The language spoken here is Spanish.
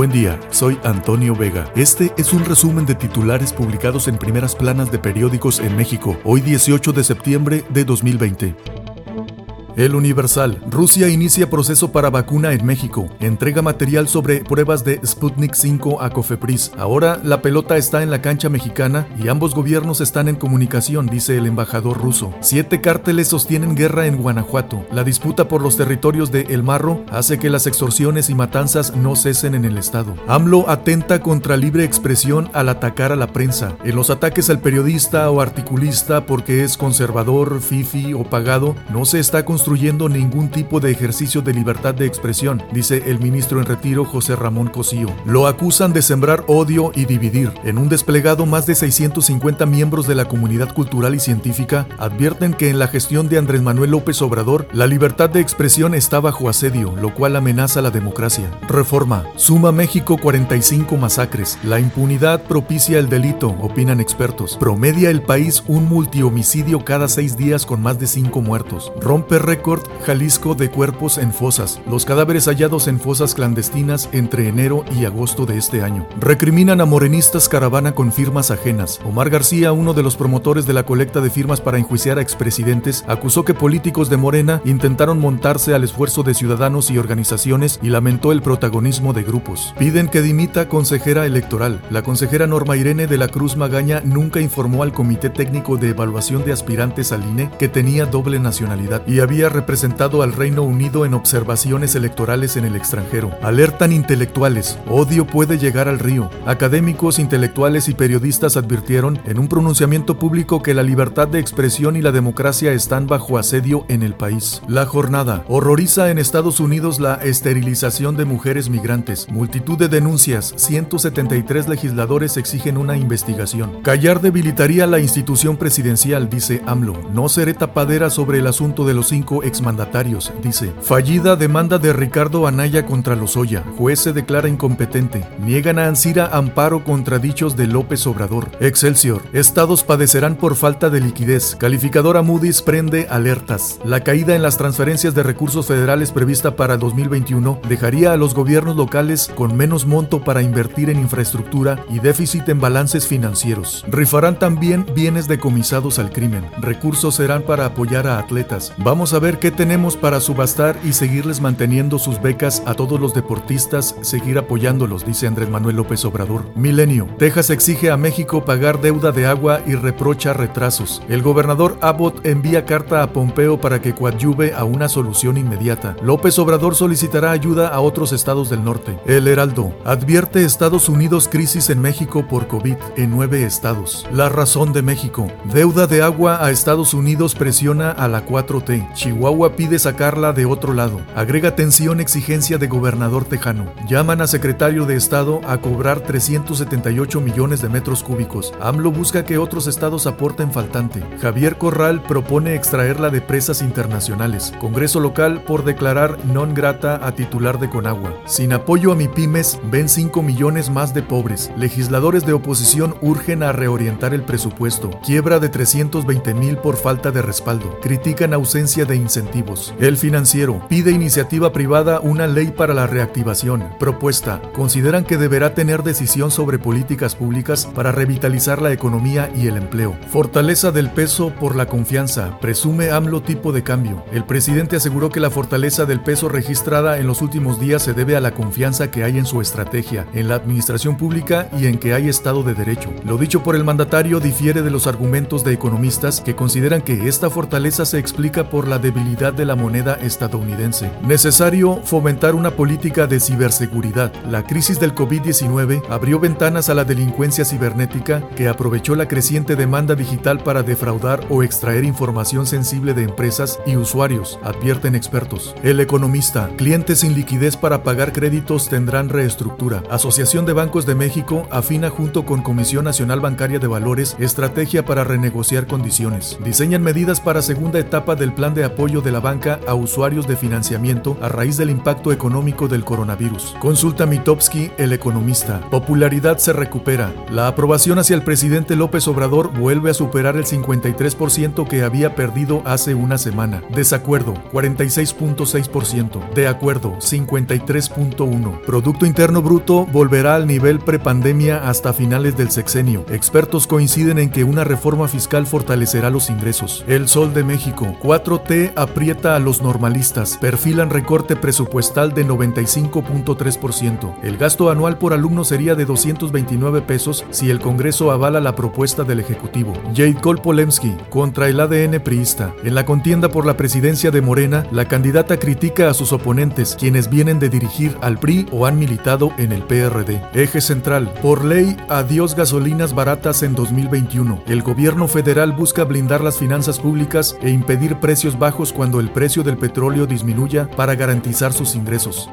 Buen día, soy Antonio Vega. Este es un resumen de titulares publicados en primeras planas de periódicos en México, hoy 18 de septiembre de 2020. El Universal. Rusia inicia proceso para vacuna en México. Entrega material sobre pruebas de Sputnik 5 a Cofepris. Ahora la pelota está en la cancha mexicana y ambos gobiernos están en comunicación, dice el embajador ruso. Siete cárteles sostienen guerra en Guanajuato. La disputa por los territorios de El Marro hace que las extorsiones y matanzas no cesen en el estado. AMLO atenta contra libre expresión al atacar a la prensa. En los ataques al periodista o articulista porque es conservador, fifi o pagado, no se está construyendo construyendo ningún tipo de ejercicio de libertad de expresión, dice el ministro en retiro José Ramón Cosío. Lo acusan de sembrar odio y dividir. En un desplegado, más de 650 miembros de la comunidad cultural y científica advierten que en la gestión de Andrés Manuel López Obrador, la libertad de expresión está bajo asedio, lo cual amenaza la democracia. Reforma. Suma México 45 masacres. La impunidad propicia el delito, opinan expertos. Promedia el país un multihomicidio cada seis días con más de cinco muertos. Rompe récord Jalisco de cuerpos en fosas. Los cadáveres hallados en fosas clandestinas entre enero y agosto de este año. Recriminan a morenistas caravana con firmas ajenas. Omar García, uno de los promotores de la colecta de firmas para enjuiciar a expresidentes, acusó que políticos de Morena intentaron montarse al esfuerzo de ciudadanos y organizaciones y lamentó el protagonismo de grupos. Piden que dimita consejera electoral. La consejera Norma Irene de la Cruz Magaña nunca informó al Comité Técnico de Evaluación de Aspirantes al INE que tenía doble nacionalidad y había representado al Reino Unido en observaciones electorales en el extranjero. Alertan intelectuales, odio puede llegar al río. Académicos, intelectuales y periodistas advirtieron en un pronunciamiento público que la libertad de expresión y la democracia están bajo asedio en el país. La jornada horroriza en Estados Unidos la esterilización de mujeres migrantes. Multitud de denuncias, 173 legisladores exigen una investigación. Callar debilitaría la institución presidencial, dice AMLO. No seré tapadera sobre el asunto de los cinco exmandatarios, dice. Fallida demanda de Ricardo Anaya contra Lozoya. Juez se declara incompetente. Niegan a Ansira amparo contra dichos de López Obrador. Excelsior. Estados padecerán por falta de liquidez. Calificadora Moody's prende alertas. La caída en las transferencias de recursos federales prevista para 2021 dejaría a los gobiernos locales con menos monto para invertir en infraestructura y déficit en balances financieros. Rifarán también bienes decomisados al crimen. Recursos serán para apoyar a atletas. Vamos a ver qué tenemos para subastar y seguirles manteniendo sus becas a todos los deportistas, seguir apoyándolos, dice Andrés Manuel López Obrador. Milenio. Texas exige a México pagar deuda de agua y reprocha retrasos. El gobernador Abbott envía carta a Pompeo para que coadyuve a una solución inmediata. López Obrador solicitará ayuda a otros estados del norte. El Heraldo. Advierte Estados Unidos crisis en México por COVID en nueve estados. La razón de México. Deuda de agua a Estados Unidos presiona a la 4T. Chihuahua pide sacarla de otro lado. Agrega tensión exigencia de gobernador tejano. Llaman a secretario de Estado a cobrar 378 millones de metros cúbicos. AMLO busca que otros estados aporten faltante. Javier Corral propone extraerla de presas internacionales. Congreso local por declarar non grata a titular de Conagua. Sin apoyo a mi pymes, ven 5 millones más de pobres. Legisladores de oposición urgen a reorientar el presupuesto. Quiebra de 320 mil por falta de respaldo. Critican ausencia de incentivos. El financiero pide iniciativa privada una ley para la reactivación. Propuesta. Consideran que deberá tener decisión sobre políticas públicas para revitalizar la economía y el empleo. Fortaleza del peso por la confianza. Presume AMLO tipo de cambio. El presidente aseguró que la fortaleza del peso registrada en los últimos días se debe a la confianza que hay en su estrategia, en la administración pública y en que hay Estado de Derecho. Lo dicho por el mandatario difiere de los argumentos de economistas que consideran que esta fortaleza se explica por la debilidad de la moneda estadounidense. Necesario fomentar una política de ciberseguridad. La crisis del COVID-19 abrió ventanas a la delincuencia cibernética que aprovechó la creciente demanda digital para defraudar o extraer información sensible de empresas y usuarios, advierten expertos. El economista, clientes sin liquidez para pagar créditos tendrán reestructura. Asociación de Bancos de México afina junto con Comisión Nacional Bancaria de Valores estrategia para renegociar condiciones. Diseñan medidas para segunda etapa del plan de apoyo de la banca a usuarios de financiamiento a raíz del impacto económico del coronavirus. Consulta Mitowski, el economista. Popularidad se recupera. La aprobación hacia el presidente López Obrador vuelve a superar el 53% que había perdido hace una semana. Desacuerdo, 46.6%. De acuerdo, 53.1%. Producto Interno Bruto volverá al nivel prepandemia hasta finales del sexenio. Expertos coinciden en que una reforma fiscal fortalecerá los ingresos. El Sol de México, 4T aprieta a los normalistas, perfilan recorte presupuestal de 95.3%. El gasto anual por alumno sería de 229 pesos si el Congreso avala la propuesta del Ejecutivo. Jade Cole Polemski, contra el ADN priista. En la contienda por la presidencia de Morena, la candidata critica a sus oponentes, quienes vienen de dirigir al PRI o han militado en el PRD. Eje central, por ley, adiós gasolinas baratas en 2021. El gobierno federal busca blindar las finanzas públicas e impedir precios cuando el precio del petróleo disminuya para garantizar sus ingresos.